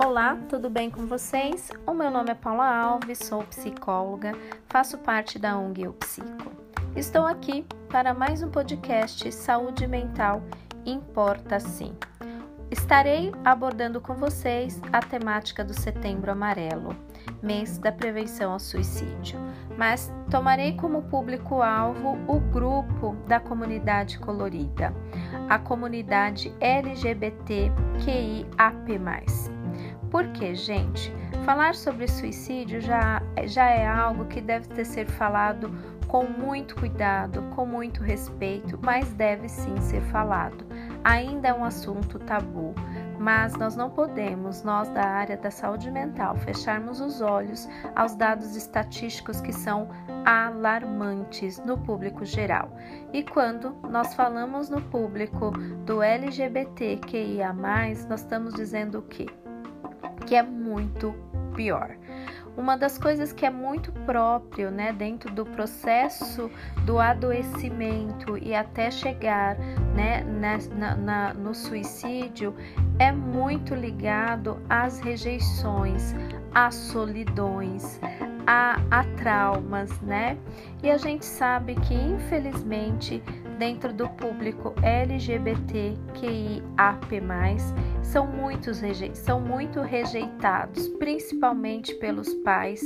Olá, tudo bem com vocês? O meu nome é Paula Alves, sou psicóloga, faço parte da ONG Eu Psico. Estou aqui para mais um podcast Saúde Mental Importa Sim. Estarei abordando com vocês a temática do Setembro Amarelo, mês da prevenção ao suicídio, mas tomarei como público-alvo o grupo da comunidade colorida, a comunidade LGBTQIAP+. Por quê, gente? Falar sobre suicídio já, já é algo que deve ter ser falado com muito cuidado, com muito respeito, mas deve sim ser falado ainda é um assunto tabu, mas nós não podemos, nós da área da saúde mental, fecharmos os olhos aos dados estatísticos que são alarmantes no público geral. E quando nós falamos no público do LGBTQIA, nós estamos dizendo o quê? Que é muito pior. Uma das coisas que é muito próprio, né, dentro do processo do adoecimento e até chegar, né, na, na, no suicídio, é muito ligado às rejeições, às solidões, a, a traumas, né? E a gente sabe que, infelizmente, dentro do público LGBTQIAP+, são, muitos, são muito rejeitados, principalmente pelos pais,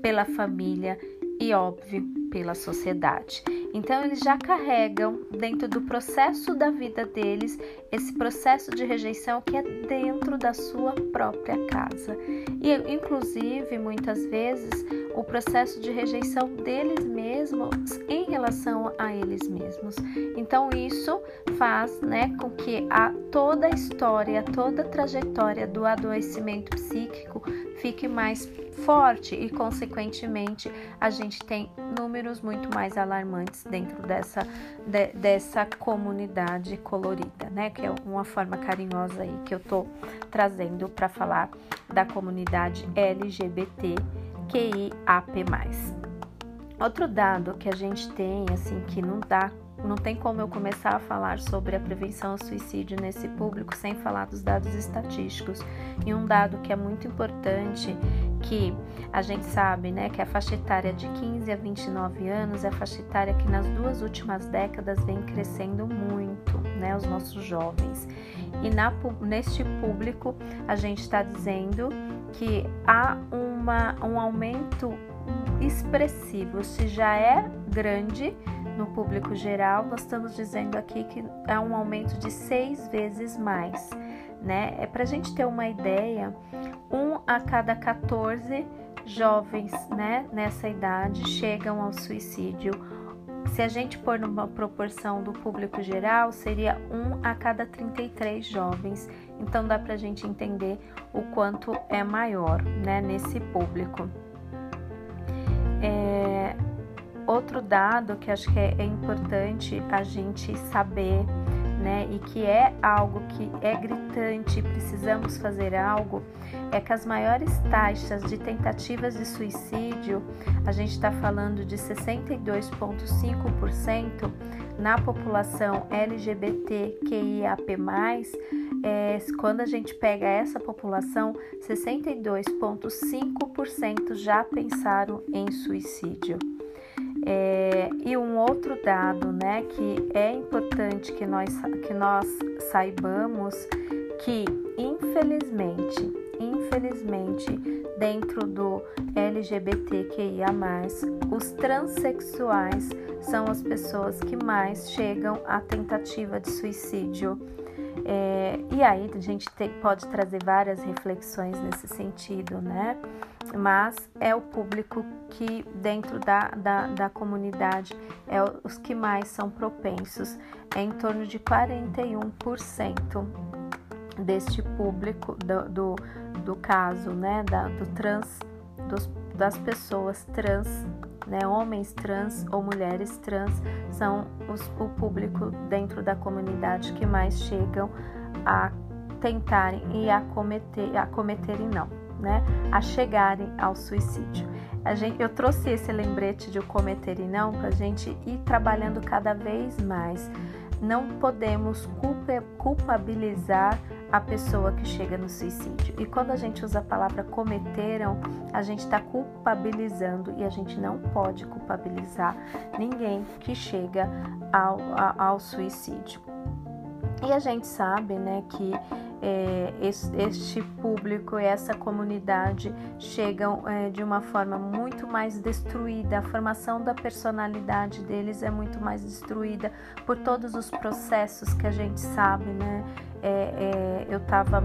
pela família e, óbvio, pela sociedade. Então, eles já carregam dentro do processo da vida deles esse processo de rejeição que é dentro da sua própria casa. E, inclusive, muitas vezes, o processo de rejeição deles mesmos em relação a eles mesmos. Então, isso faz né, com que a, toda a história, toda a trajetória do adoecimento psíquico fique mais forte e, consequentemente, a gente tem números muito mais alarmantes dentro dessa, de, dessa comunidade colorida, né? Que é uma forma carinhosa aí que eu tô trazendo para falar da comunidade LGBT QIAP+. Outro dado que a gente tem, assim, que não dá não tem como eu começar a falar sobre a prevenção ao suicídio nesse público sem falar dos dados estatísticos. E um dado que é muito importante, que a gente sabe, né, que a faixa etária de 15 a 29 anos é a faixa etária que nas duas últimas décadas vem crescendo muito, né, os nossos jovens. E na, neste público a gente está dizendo que há uma, um aumento expressivo, se já é grande, no público geral, nós estamos dizendo aqui que é um aumento de seis vezes mais, né? É para a gente ter uma ideia, um a cada 14 jovens, né, nessa idade chegam ao suicídio. Se a gente pôr numa proporção do público geral, seria um a cada 33 jovens. Então dá para a gente entender o quanto é maior, né, nesse público. Outro dado que acho que é, é importante a gente saber, né, e que é algo que é gritante, precisamos fazer algo, é que as maiores taxas de tentativas de suicídio, a gente está falando de 62,5% na população LGBTQIAP+, é, quando a gente pega essa população, 62,5% já pensaram em suicídio. É, e um outro dado, né, que é importante que nós, que nós saibamos que, infelizmente, infelizmente, dentro do LGBTQIA+, os transexuais são as pessoas que mais chegam à tentativa de suicídio. É, e aí a gente te, pode trazer várias reflexões nesse sentido, né? Mas é o público que, dentro da, da, da comunidade, é os que mais são propensos. É em torno de 41% deste público, do, do, do caso, né, da, do trans, dos, das pessoas trans, né, homens trans ou mulheres trans, são os, o público dentro da comunidade que mais chegam a tentarem e a cometer, a cometerem não né, a chegarem ao suicídio. Gente, eu trouxe esse lembrete de o cometer e não para a gente ir trabalhando cada vez mais. Não podemos culpabilizar a pessoa que chega no suicídio. E quando a gente usa a palavra cometeram, a gente está culpabilizando e a gente não pode culpabilizar ninguém que chega ao, ao suicídio. E a gente sabe, né, que é, este público e essa comunidade chegam é, de uma forma muito mais destruída, a formação da personalidade deles é muito mais destruída por todos os processos que a gente sabe, né? É, é eu estava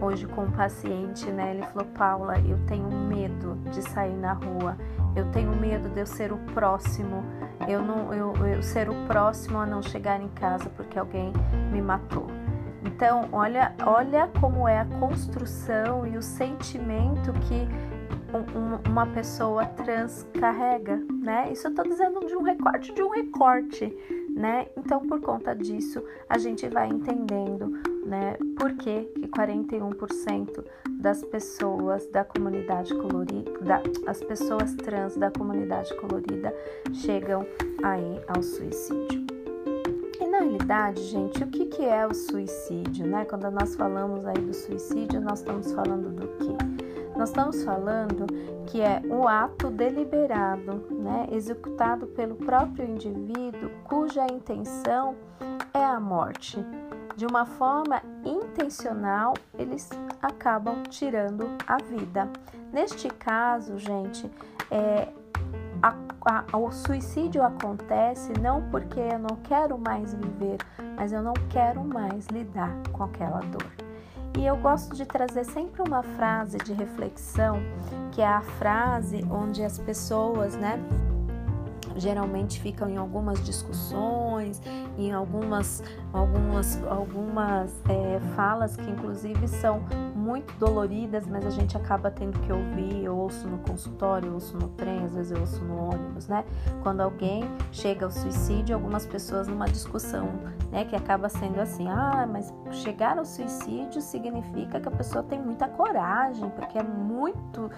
hoje com um paciente, né? Ele falou, Paula, eu tenho medo de sair na rua, eu tenho medo de eu ser o próximo, eu não, eu, eu ser o próximo a não chegar em casa porque alguém me matou. Então, olha, olha como é a construção e o sentimento que um, uma pessoa trans carrega, né? Isso eu tô dizendo de um recorte de um recorte, né? Então, por conta disso, a gente vai entendendo, né, por que, que 41% das pessoas da comunidade colorida, da, as pessoas trans da comunidade colorida chegam aí ao suicídio na realidade, gente, o que, que é o suicídio, né? Quando nós falamos aí do suicídio, nós estamos falando do quê? Nós estamos falando que é o ato deliberado, né, executado pelo próprio indivíduo cuja intenção é a morte. De uma forma intencional, eles acabam tirando a vida. Neste caso, gente, é, a, a, o suicídio acontece não porque eu não quero mais viver, mas eu não quero mais lidar com aquela dor. E eu gosto de trazer sempre uma frase de reflexão, que é a frase onde as pessoas, né, geralmente ficam em algumas discussões, em algumas, algumas, algumas é, falas que inclusive são muito doloridas, mas a gente acaba tendo que ouvir. Eu ouço no consultório, eu ouço no trem, às vezes eu ouço no ônibus, né? Quando alguém chega ao suicídio, algumas pessoas numa discussão, né, que acaba sendo assim: ah, mas chegar ao suicídio significa que a pessoa tem muita coragem, porque é muito.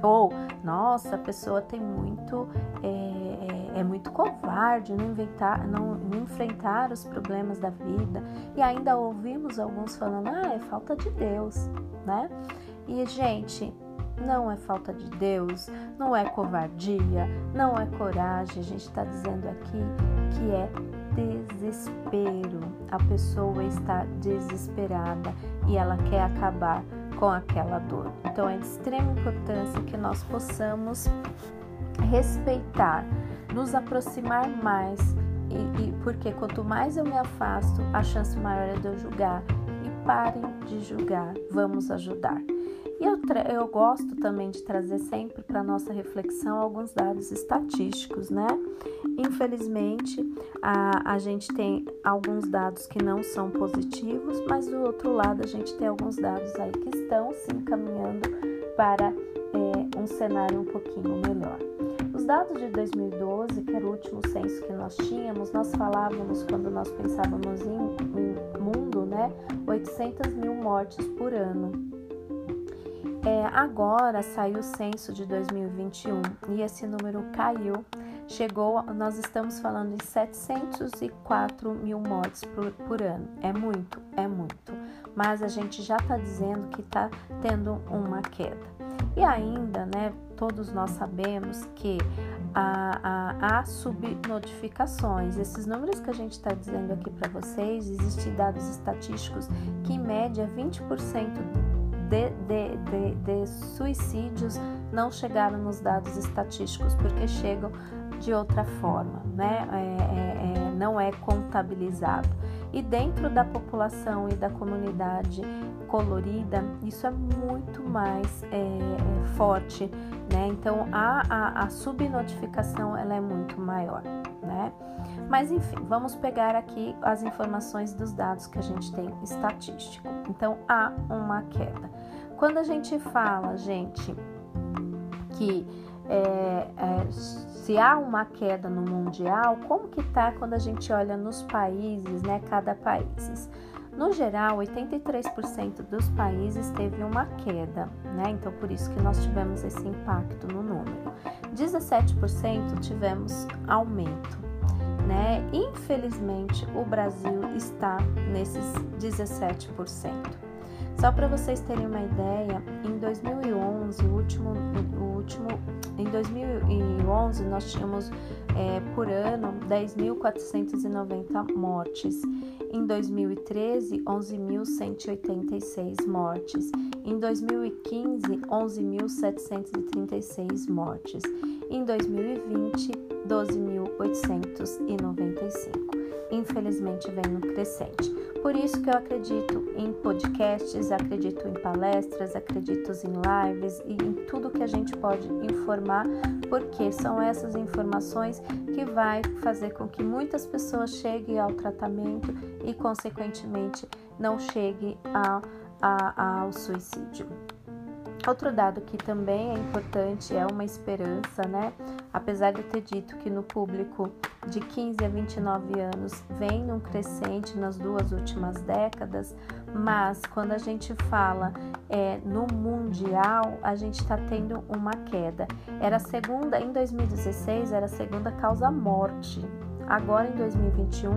Ou, nossa, a pessoa tem muito. É, é, muito covarde não, inventar, não, não enfrentar os problemas da vida. E ainda ouvimos alguns falando: ah, é falta de Deus né? E, gente, não é falta de Deus, não é covardia, não é coragem. A gente está dizendo aqui que é desespero. A pessoa está desesperada e ela quer acabar com aquela dor. Então é de extrema importância que nós possamos respeitar, nos aproximar mais, e, e porque quanto mais eu me afasto, a chance maior é de eu julgar parem de julgar, vamos ajudar. E eu, eu gosto também de trazer sempre para nossa reflexão alguns dados estatísticos, né? Infelizmente, a, a gente tem alguns dados que não são positivos, mas do outro lado, a gente tem alguns dados aí que estão se encaminhando para é, um cenário um pouquinho melhor. Os dados de 2012, que era o último censo que nós tínhamos, nós falávamos quando nós pensávamos em, em né? 800 mil mortes por ano. É, agora saiu o censo de 2021 e esse número caiu. Chegou, nós estamos falando de 704 mil mortes por, por ano. É muito, é muito. Mas a gente já está dizendo que está tendo uma queda. E ainda, né, todos nós sabemos que há, há, há subnotificações. Esses números que a gente está dizendo aqui para vocês, existem dados estatísticos que, em média, 20% de, de, de, de suicídios não chegaram nos dados estatísticos, porque chegam de outra forma, né? É, é, é, não é contabilizado. E dentro da população e da comunidade colorida, isso é muito mais é, é, forte, né? Então a, a, a subnotificação ela é muito maior, né? Mas enfim, vamos pegar aqui as informações dos dados que a gente tem estatístico. Então há uma queda. Quando a gente fala, gente, que é, é, se há uma queda no mundial, como que tá quando a gente olha nos países, né? Cada país. No geral, 83% dos países teve uma queda, né? Então, por isso que nós tivemos esse impacto no número. 17% tivemos aumento, né? Infelizmente, o Brasil está nesses 17%. Só para vocês terem uma ideia, em 2011, o último, o último, em 2011 nós tínhamos é, por ano 10.490 mortes. Em 2013, 11.186 mortes. Em 2015, 11.736 mortes. Em 2020, 12.895. Infelizmente, vem no crescente. Por isso que eu acredito em podcasts, acredito em palestras, acredito em lives e em tudo que a gente pode informar, porque são essas informações que vai fazer com que muitas pessoas cheguem ao tratamento e, consequentemente, não chegue a, a, ao suicídio. Outro dado que também é importante é uma esperança, né? Apesar de eu ter dito que no público de 15 a 29 anos vem num crescente nas duas últimas décadas, mas quando a gente fala é, no mundial, a gente está tendo uma queda. Era a segunda, em 2016, era a segunda causa morte. Agora em 2021,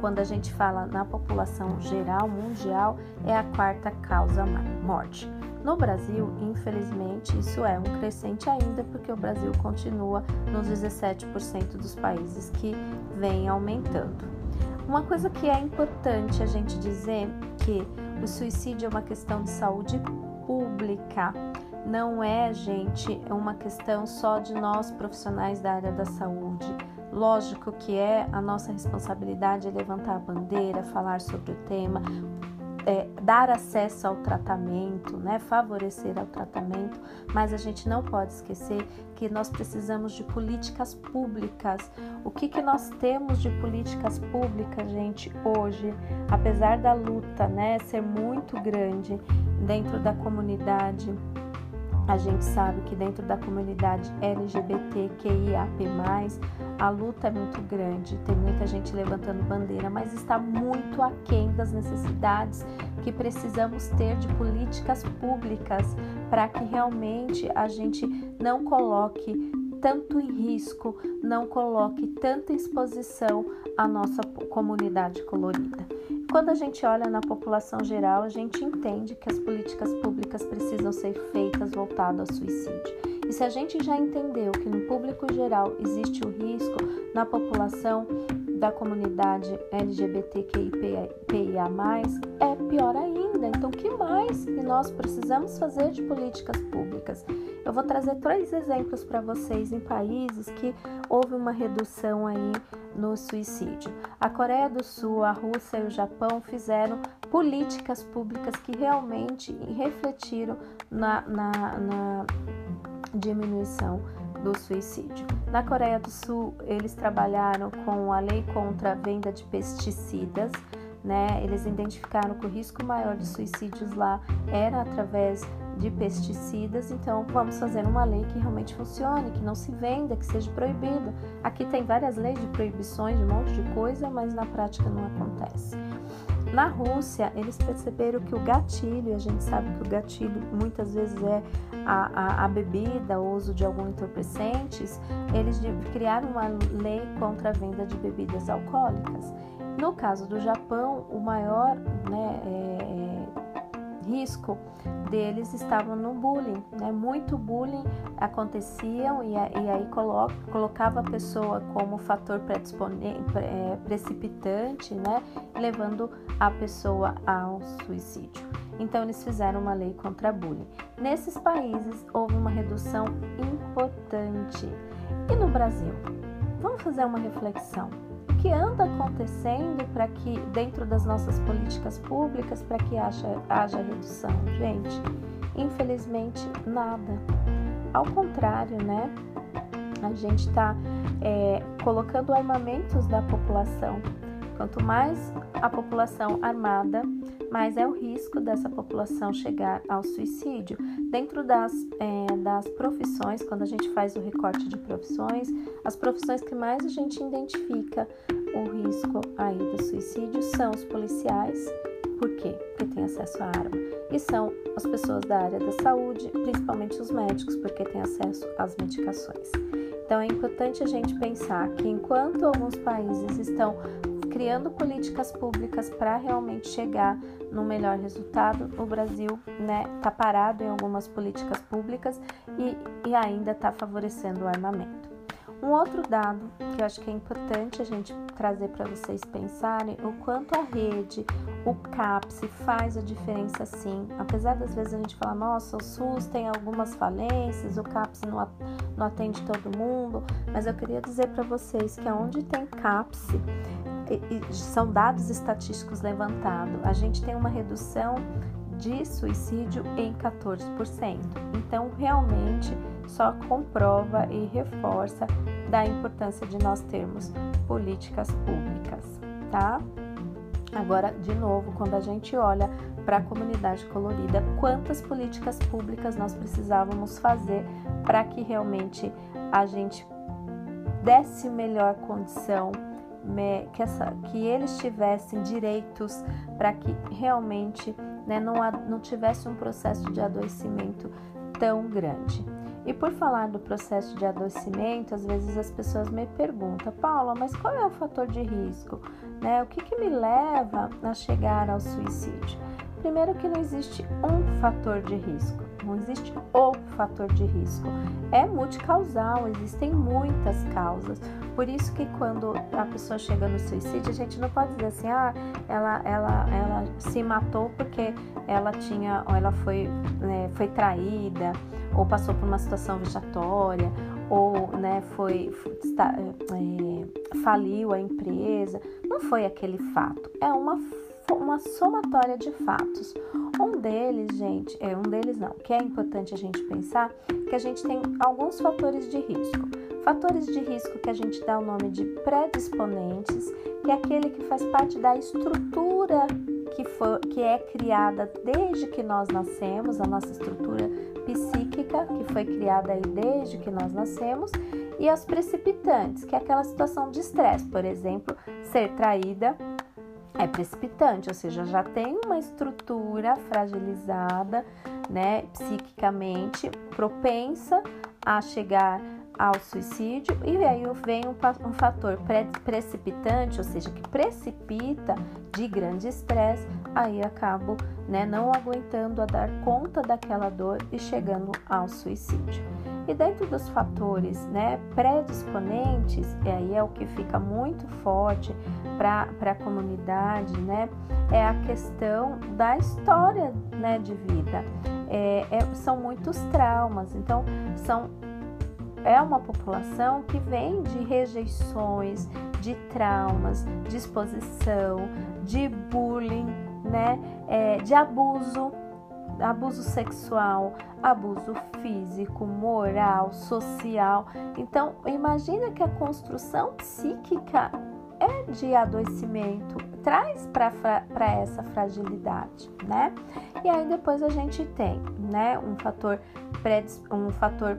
quando a gente fala na população geral mundial, é a quarta causa morte. No Brasil, infelizmente, isso é um crescente ainda, porque o Brasil continua nos 17% dos países que vem aumentando. Uma coisa que é importante a gente dizer que o suicídio é uma questão de saúde pública. Não é, gente, uma questão só de nós profissionais da área da saúde. Lógico que é a nossa responsabilidade levantar a bandeira, falar sobre o tema, é, dar acesso ao tratamento, né, favorecer ao tratamento, mas a gente não pode esquecer que nós precisamos de políticas públicas. O que, que nós temos de políticas públicas, gente, hoje, apesar da luta né, ser muito grande dentro da comunidade a gente sabe que dentro da comunidade LGBTQIAP+, a luta é muito grande, tem muita gente levantando bandeira, mas está muito aquém das necessidades que precisamos ter de políticas públicas para que realmente a gente não coloque tanto em risco, não coloque tanta exposição à nossa comunidade colorida. Quando a gente olha na população geral, a gente entende que as políticas públicas precisam ser feitas voltado ao suicídio. E se a gente já entendeu que no público geral existe o risco na população da comunidade LGBTQIA+, é pior ainda. Então, o que mais que nós precisamos fazer de políticas públicas? Eu vou trazer três exemplos para vocês em países que houve uma redução aí no suicídio. A Coreia do Sul, a Rússia e o Japão fizeram políticas públicas que realmente refletiram na, na, na diminuição do suicídio. Na Coreia do Sul, eles trabalharam com a lei contra a venda de pesticidas. Né? Eles identificaram que o risco maior de suicídios lá era através de pesticidas, então vamos fazer uma lei que realmente funcione, que não se venda, que seja proibido. Aqui tem várias leis de proibições de um monte de coisa, mas na prática não acontece. Na Rússia, eles perceberam que o gatilho, a gente sabe que o gatilho muitas vezes é a, a, a bebida, o uso de alguns entorpecentes, eles criaram uma lei contra a venda de bebidas alcoólicas. No caso do Japão, o maior né, é, é risco deles estavam no bullying, né? Muito bullying aconteciam e, e aí colo colocava a pessoa como fator é, precipitante, né? Levando a pessoa ao suicídio. Então eles fizeram uma lei contra bullying. Nesses países houve uma redução importante. E no Brasil? Vamos fazer uma reflexão que anda acontecendo para que, dentro das nossas políticas públicas, para que haja, haja redução? Gente, infelizmente, nada. Ao contrário, né? A gente está é, colocando armamentos da população. Quanto mais a população armada, mais é o risco dessa população chegar ao suicídio. Dentro das, é, das profissões, quando a gente faz o recorte de profissões, as profissões que mais a gente identifica o risco aí do suicídio são os policiais, por quê? Porque tem acesso à arma. E são as pessoas da área da saúde, principalmente os médicos, porque têm acesso às medicações. Então é importante a gente pensar que enquanto alguns países estão criando políticas públicas para realmente chegar no melhor resultado. O Brasil está né, tá parado em algumas políticas públicas e, e ainda está favorecendo o armamento. Um outro dado que eu acho que é importante a gente trazer para vocês pensarem o quanto a rede, o CAPS faz a diferença sim. Apesar das vezes a gente falar, nossa, o SUS tem algumas falências, o CAPS não, atende todo mundo, mas eu queria dizer para vocês que onde tem CAPS, são dados estatísticos levantados, a gente tem uma redução de suicídio em 14%. Então, realmente, só comprova e reforça da importância de nós termos políticas públicas, tá? Agora, de novo, quando a gente olha para a comunidade colorida, quantas políticas públicas nós precisávamos fazer para que realmente a gente desse melhor condição, que, essa, que eles tivessem direitos para que realmente né, não, não tivesse um processo de adoecimento tão grande. E por falar do processo de adoecimento, às vezes as pessoas me perguntam, Paula, mas qual é o fator de risco? Né? O que, que me leva a chegar ao suicídio? Primeiro que não existe um fator de risco, não existe o fator de risco. É multicausal, existem muitas causas. Por isso que quando a pessoa chega no suicídio, a gente não pode dizer assim, ah, ela, ela, ela se matou porque ela tinha, ou ela foi, né, foi traída, ou passou por uma situação vexatória, ou né, foi, está, é, faliu a empresa. Não foi aquele fato, é uma uma somatória de fatos. Um deles, gente, é um deles não, que é importante a gente pensar que a gente tem alguns fatores de risco. Fatores de risco que a gente dá o nome de predisponentes, que é aquele que faz parte da estrutura que, for, que é criada desde que nós nascemos, a nossa estrutura psíquica, que foi criada aí desde que nós nascemos, e as precipitantes, que é aquela situação de estresse, por exemplo, ser traída, é precipitante, ou seja, já tem uma estrutura fragilizada, né, psiquicamente, propensa a chegar ao suicídio, e aí vem um, um fator pre precipitante, ou seja, que precipita de grande estresse, aí acabo né, não aguentando a dar conta daquela dor e chegando ao suicídio. E dentro dos fatores né, predisponentes, e aí é o que fica muito forte para a comunidade, né, é a questão da história né, de vida. É, é, são muitos traumas, então são é uma população que vem de rejeições, de traumas, de exposição, de bullying, né, é, de abuso abuso sexual, abuso físico, moral, social. Então, imagina que a construção psíquica é de adoecimento, traz para essa fragilidade, né? E aí depois a gente tem, né, um fator um fator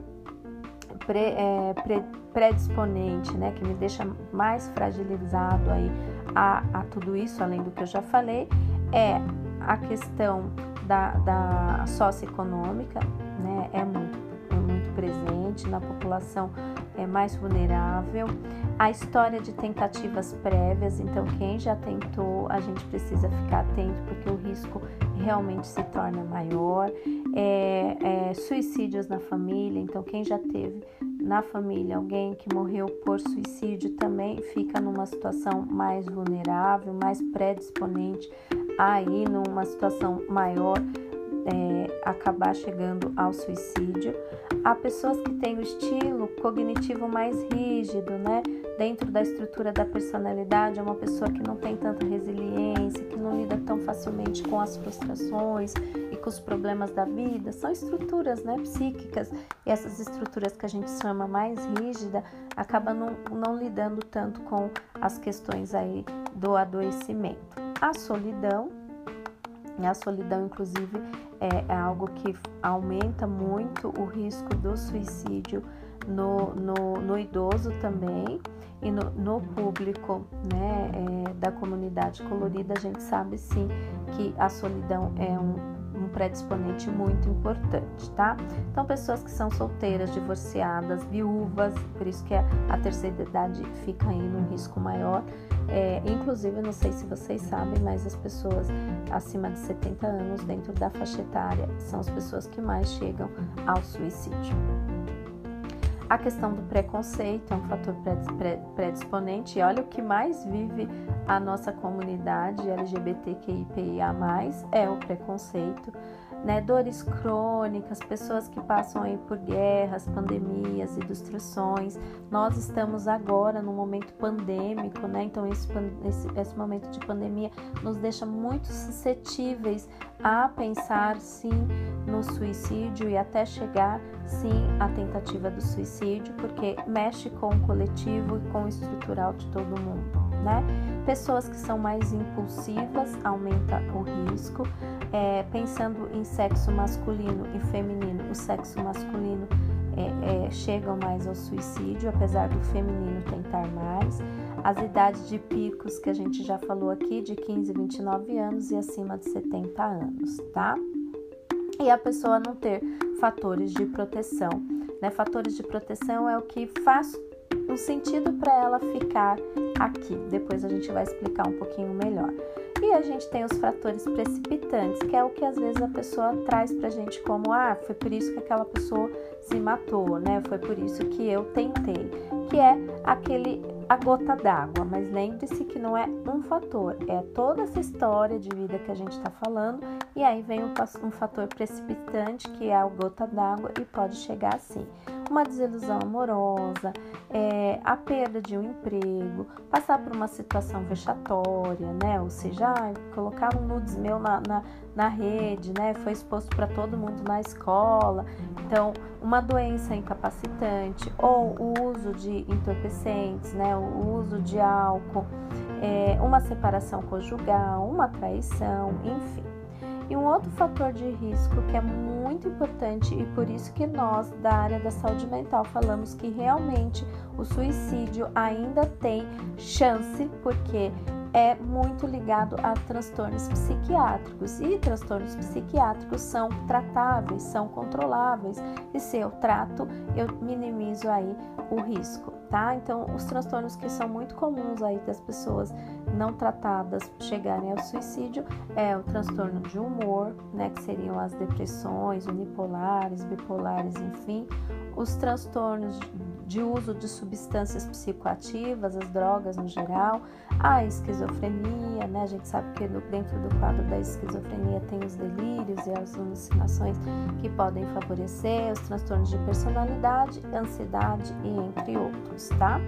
pre, é, pre, predisponente, né, que me deixa mais fragilizado aí a, a tudo isso, além do que eu já falei, é a questão da, da socioeconômica né, é, muito, é muito presente na população é mais vulnerável. A história de tentativas prévias, então quem já tentou, a gente precisa ficar atento porque o risco realmente se torna maior. É, é, suicídios na família, então quem já teve na família alguém que morreu por suicídio também fica numa situação mais vulnerável, mais predisponente aí numa situação maior é, acabar chegando ao suicídio. Há pessoas que têm o estilo cognitivo mais rígido, né? Dentro da estrutura da personalidade, é uma pessoa que não tem tanta resiliência, que não lida tão facilmente com as frustrações e com os problemas da vida. São estruturas, né, psíquicas. E essas estruturas que a gente chama mais rígida acabam não, não lidando tanto com as questões aí do adoecimento. A solidão, a solidão, inclusive, é, é algo que aumenta muito o risco do suicídio no, no, no idoso também e no, no público né, é, da comunidade colorida. A gente sabe sim que a solidão é um predisponente muito importante, tá? Então, pessoas que são solteiras, divorciadas, viúvas, por isso que a terceira idade fica aí num risco maior. É, inclusive, eu não sei se vocês sabem, mas as pessoas acima de 70 anos, dentro da faixa etária, são as pessoas que mais chegam ao suicídio. A questão do preconceito é um fator predisponente e olha o que mais vive a nossa comunidade LGBTQIPIA+, é o preconceito né, dores crônicas, pessoas que passam aí por guerras, pandemias, ilustrações. Nós estamos agora num momento pandêmico, né? Então esse, esse, esse momento de pandemia nos deixa muito suscetíveis a pensar sim no suicídio e até chegar sim à tentativa do suicídio, porque mexe com o coletivo e com o estrutural de todo mundo, né? Pessoas que são mais impulsivas aumenta o risco. É, pensando em sexo masculino e feminino, o sexo masculino é, é, mais ao suicídio, apesar do feminino tentar mais. As idades de picos que a gente já falou aqui, de 15 29 anos e acima de 70 anos, tá? E a pessoa não ter fatores de proteção. Né? Fatores de proteção é o que faz um sentido para ela ficar aqui. Depois a gente vai explicar um pouquinho melhor. E a gente tem os fatores precipitantes, que é o que às vezes a pessoa traz pra gente como, ah, foi por isso que aquela pessoa se matou, né? Foi por isso que eu tentei, que é aquele a gota d'água, mas lembre-se que não é um fator, é toda essa história de vida que a gente está falando, e aí vem um, um fator precipitante que é a gota d'água e pode chegar assim uma desilusão amorosa, é, a perda de um emprego, passar por uma situação vexatória, né? Ou seja, colocar um nudes meu na, na, na rede, né? Foi exposto para todo mundo na escola. Então, uma doença incapacitante ou o uso de entorpecentes, né? O uso de álcool, é, uma separação conjugal, uma traição, enfim. E um outro fator de risco que é muito importante e por isso que nós da área da saúde mental falamos que realmente o suicídio ainda tem chance, porque é muito ligado a transtornos psiquiátricos. E transtornos psiquiátricos são tratáveis, são controláveis. E se eu trato, eu minimizo aí o risco, tá? Então, os transtornos que são muito comuns aí das pessoas não tratadas chegarem ao suicídio é o transtorno de humor, né, que seriam as depressões unipolares, bipolares, enfim, os transtornos de uso de substâncias psicoativas, as drogas no geral, a esquizofrenia, né? A gente sabe que dentro do quadro da esquizofrenia tem os delírios e as alucinações que podem favorecer, os transtornos de personalidade, ansiedade e entre outros, tá?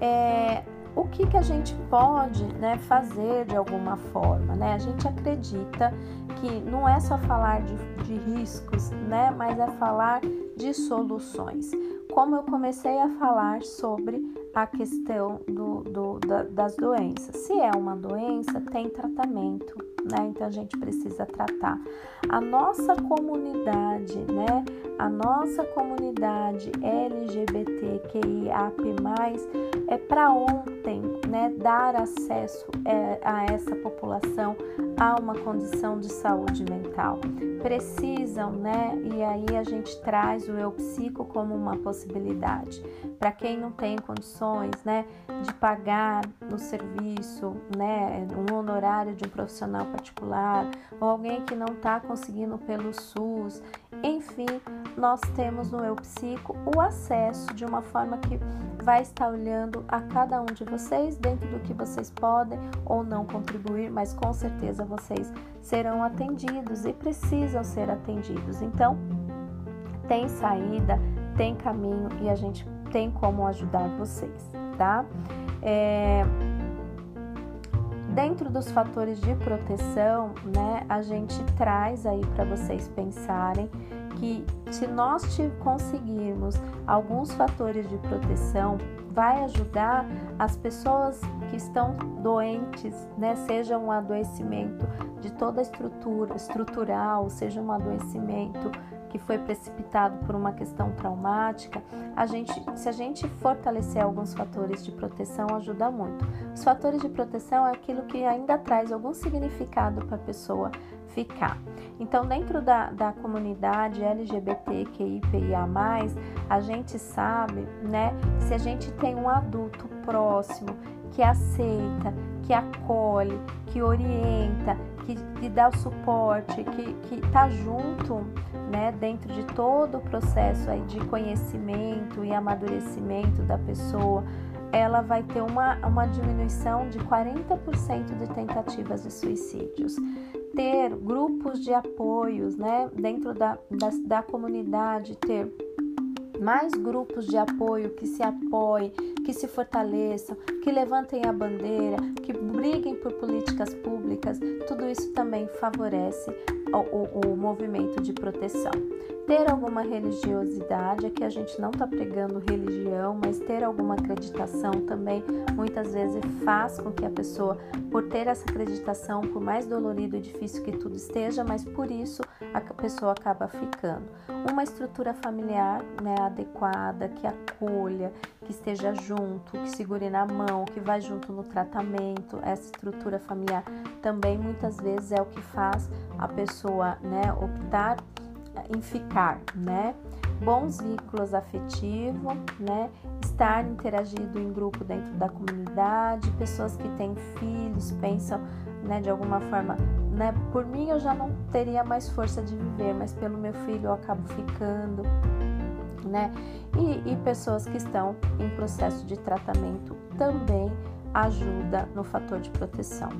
É, o que, que a gente pode né, fazer de alguma forma? Né? A gente acredita que não é só falar de, de riscos, né, mas é falar de soluções como eu comecei a falar sobre a questão do, do, da, das doenças. Se é uma doença, tem tratamento, né? Então a gente precisa tratar. A nossa comunidade, né? A nossa comunidade LGBTQIAP+, é para ontem, né? Dar acesso é, a essa população a uma condição de saúde mental. Precisam, né? E aí a gente traz o eu psico como uma possibilidade. Para quem não tem condições, né, de pagar no serviço, né, um honorário de um profissional particular, ou alguém que não está conseguindo pelo SUS, enfim, nós temos no Eu Psico o acesso de uma forma que vai estar olhando a cada um de vocês dentro do que vocês podem ou não contribuir, mas com certeza vocês serão atendidos e precisam ser atendidos. Então, tem saída, tem caminho e a gente tem como ajudar vocês, tá? É, dentro dos fatores de proteção, né, a gente traz aí para vocês pensarem que se nós conseguirmos alguns fatores de proteção, vai ajudar as pessoas que estão doentes, né, seja um adoecimento de toda a estrutura estrutural, seja um adoecimento que foi precipitado por uma questão traumática, a gente, se a gente fortalecer alguns fatores de proteção, ajuda muito. Os fatores de proteção é aquilo que ainda traz algum significado para a pessoa ficar. Então, dentro da, da comunidade LGBTQIPIA, a gente sabe, né, se a gente tem um adulto próximo que aceita, que acolhe, que orienta, que, que dá o suporte, que está junto né, dentro de todo o processo aí de conhecimento e amadurecimento da pessoa, ela vai ter uma, uma diminuição de 40% de tentativas de suicídios. Ter grupos de apoios né, dentro da, da, da comunidade, ter mais grupos de apoio que se apoiem, que se fortaleçam, que levantem a bandeira, que briguem por políticas públicas, tudo isso também favorece o, o, o movimento de proteção. Ter alguma religiosidade, aqui a gente não está pregando religião, mas ter alguma acreditação também muitas vezes faz com que a pessoa, por ter essa acreditação, por mais dolorido e difícil que tudo esteja, mas por isso a pessoa acaba ficando. Uma estrutura familiar né, adequada, que acolha, que esteja junto, que segure na mão, que vai junto no tratamento, essa estrutura familiar também muitas vezes é o que faz a pessoa né, optar em ficar, né? Bons vínculos afetivos, né? Estar interagido em grupo dentro da comunidade, pessoas que têm filhos, pensam, né, de alguma forma, né? Por mim eu já não teria mais força de viver, mas pelo meu filho eu acabo ficando, né? E, e pessoas que estão em processo de tratamento também ajuda no fator de proteção.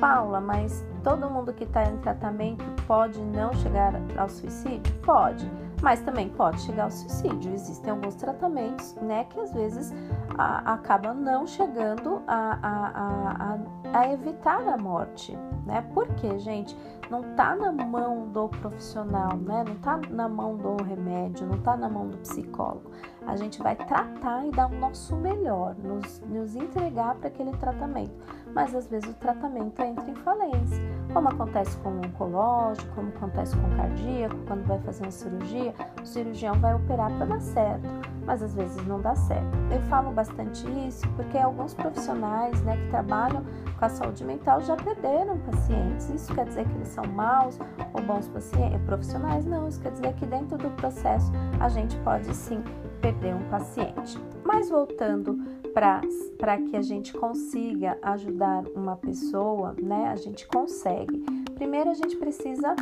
Paula, mas todo mundo que está em tratamento pode não chegar ao suicídio? Pode, mas também pode chegar ao suicídio. Existem alguns tratamentos, né, que às vezes a, acabam não chegando a, a, a, a evitar a morte, né? Porque, gente, não tá na mão do profissional, né? Não tá na mão do remédio, não tá na mão do psicólogo. A gente vai tratar e dar o nosso melhor, nos, nos entregar para aquele tratamento. Mas às vezes o tratamento entra em falência, como acontece com o oncológico, como acontece com o cardíaco, quando vai fazer uma cirurgia, o cirurgião vai operar para dar certo, mas às vezes não dá certo. Eu falo bastante isso porque alguns profissionais, né, que trabalham com a saúde mental já perderam pacientes. Isso quer dizer que eles são maus ou bons pacientes, profissionais? Não, isso quer dizer que dentro do processo a gente pode sim perder um paciente. Mas voltando para que a gente consiga ajudar uma pessoa, né? A gente consegue. Primeiro a gente precisa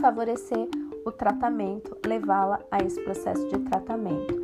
favorecer o tratamento, levá-la a esse processo de tratamento.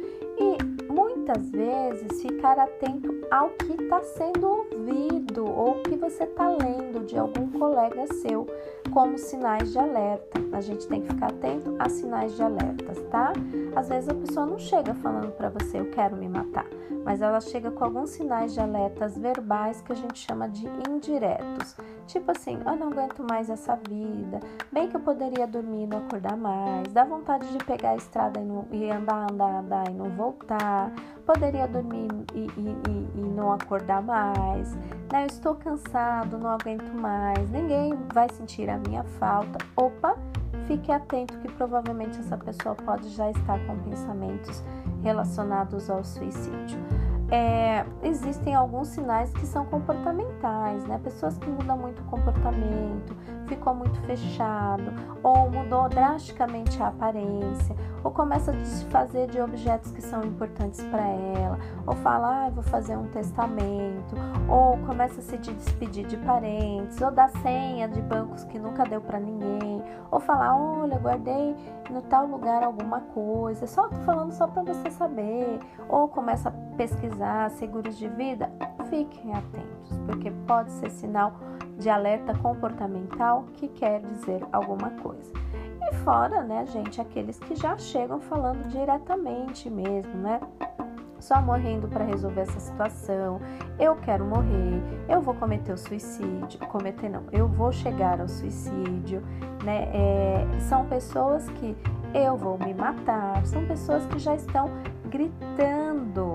Muitas vezes ficar atento ao que está sendo ouvido ou que você está lendo de algum colega seu como sinais de alerta. A gente tem que ficar atento a sinais de alertas, tá? Às vezes a pessoa não chega falando para você eu quero me matar, mas ela chega com alguns sinais de alertas verbais que a gente chama de indiretos. Tipo assim, eu não aguento mais essa vida, bem que eu poderia dormir e não acordar mais, dá vontade de pegar a estrada e, não, e andar, andar, andar e não voltar, poderia dormir e, e, e, não acordar mais, né? Eu estou cansado, não aguento mais, ninguém vai sentir a minha falta. Opa, fique atento que provavelmente essa pessoa pode já estar com pensamentos relacionados ao suicídio é, existem alguns sinais que são comportamentais, né? Pessoas que mudam muito o comportamento, ficou muito fechado, ou mudou drasticamente a aparência, ou começa a desfazer de objetos que são importantes para ela, fala, ah, vou fazer um testamento, ou começa a se despedir de parentes, ou dá senha de bancos que nunca deu para ninguém, ou falar, olha, guardei no tal lugar alguma coisa, só tô falando só para você saber, ou começa a pesquisar seguros de vida, fiquem atentos, porque pode ser sinal de alerta comportamental que quer dizer alguma coisa. E fora, né, gente, aqueles que já chegam falando diretamente mesmo, né? Só morrendo para resolver essa situação. Eu quero morrer, eu vou cometer o suicídio. Cometer não, eu vou chegar ao suicídio, né? É, são pessoas que eu vou me matar, são pessoas que já estão gritando.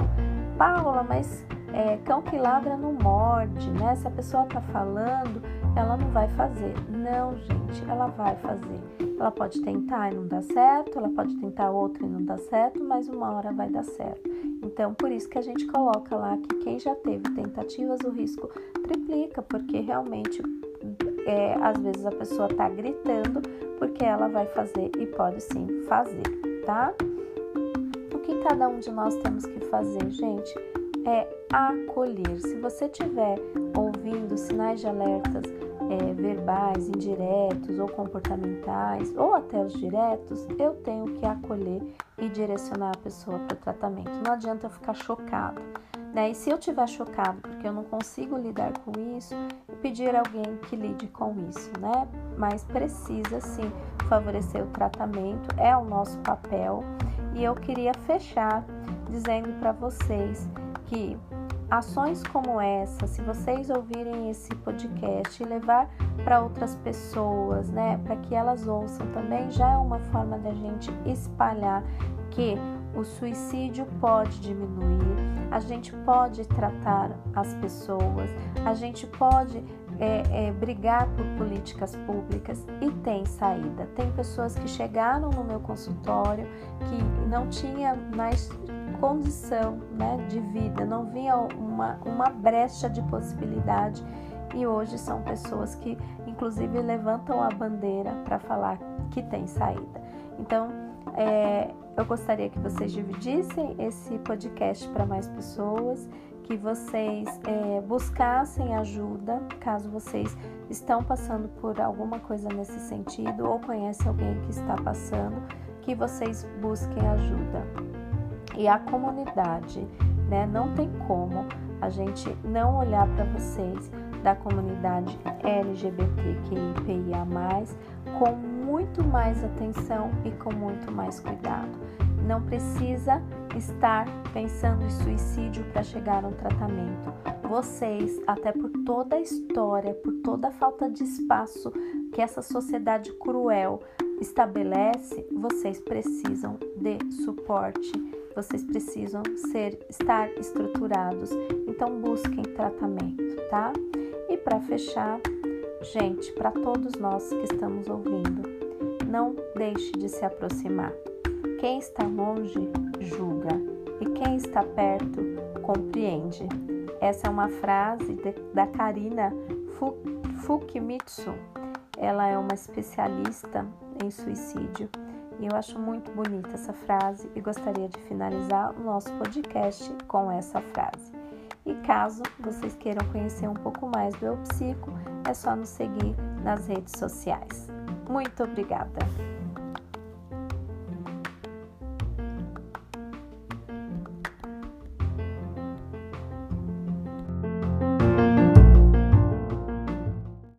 Paula, mas é, cão que ladra não morde, né? Se a pessoa tá falando ela não vai fazer. Não, gente, ela vai fazer. Ela pode tentar e não dá certo, ela pode tentar outra e não dá certo, mas uma hora vai dar certo. Então, por isso que a gente coloca lá que quem já teve tentativas, o risco triplica, porque realmente é, às vezes a pessoa tá gritando porque ela vai fazer e pode sim fazer, tá? O que cada um de nós temos que fazer, gente, é acolher. Se você tiver ouvindo sinais de alertas é, verbais, indiretos ou comportamentais, ou até os diretos, eu tenho que acolher e direcionar a pessoa para o tratamento. Não adianta eu ficar chocado. Né? E se eu estiver chocado porque eu não consigo lidar com isso, pedir alguém que lide com isso, né? Mas precisa sim favorecer o tratamento, é o nosso papel. E eu queria fechar dizendo para vocês que ações como essa, se vocês ouvirem esse podcast e levar para outras pessoas, né, para que elas ouçam também, já é uma forma da gente espalhar que o suicídio pode diminuir, a gente pode tratar as pessoas, a gente pode é, é, brigar por políticas públicas e tem saída. Tem pessoas que chegaram no meu consultório que não tinha mais condição né, de vida, não via uma, uma brecha de possibilidade. E hoje são pessoas que, inclusive, levantam a bandeira para falar que tem saída. Então, é, eu gostaria que vocês dividissem esse podcast para mais pessoas, que vocês é, buscassem ajuda, caso vocês estão passando por alguma coisa nesse sentido ou conhecem alguém que está passando, que vocês busquem ajuda e a comunidade, né? Não tem como a gente não olhar para vocês da comunidade LGBTQIA+, com muito mais atenção e com muito mais cuidado. Não precisa estar pensando em suicídio para chegar a um tratamento. Vocês, até por toda a história, por toda a falta de espaço que essa sociedade cruel estabelece, vocês precisam de suporte vocês precisam ser estar estruturados. Então busquem tratamento, tá? E para fechar, gente, para todos nós que estamos ouvindo, não deixe de se aproximar. Quem está longe julga e quem está perto compreende. Essa é uma frase de, da Karina Fukimitsu. Ela é uma especialista em suicídio e eu acho muito bonita essa frase e gostaria de finalizar o nosso podcast com essa frase. E caso vocês queiram conhecer um pouco mais do Eu Psico, é só nos seguir nas redes sociais. Muito obrigada!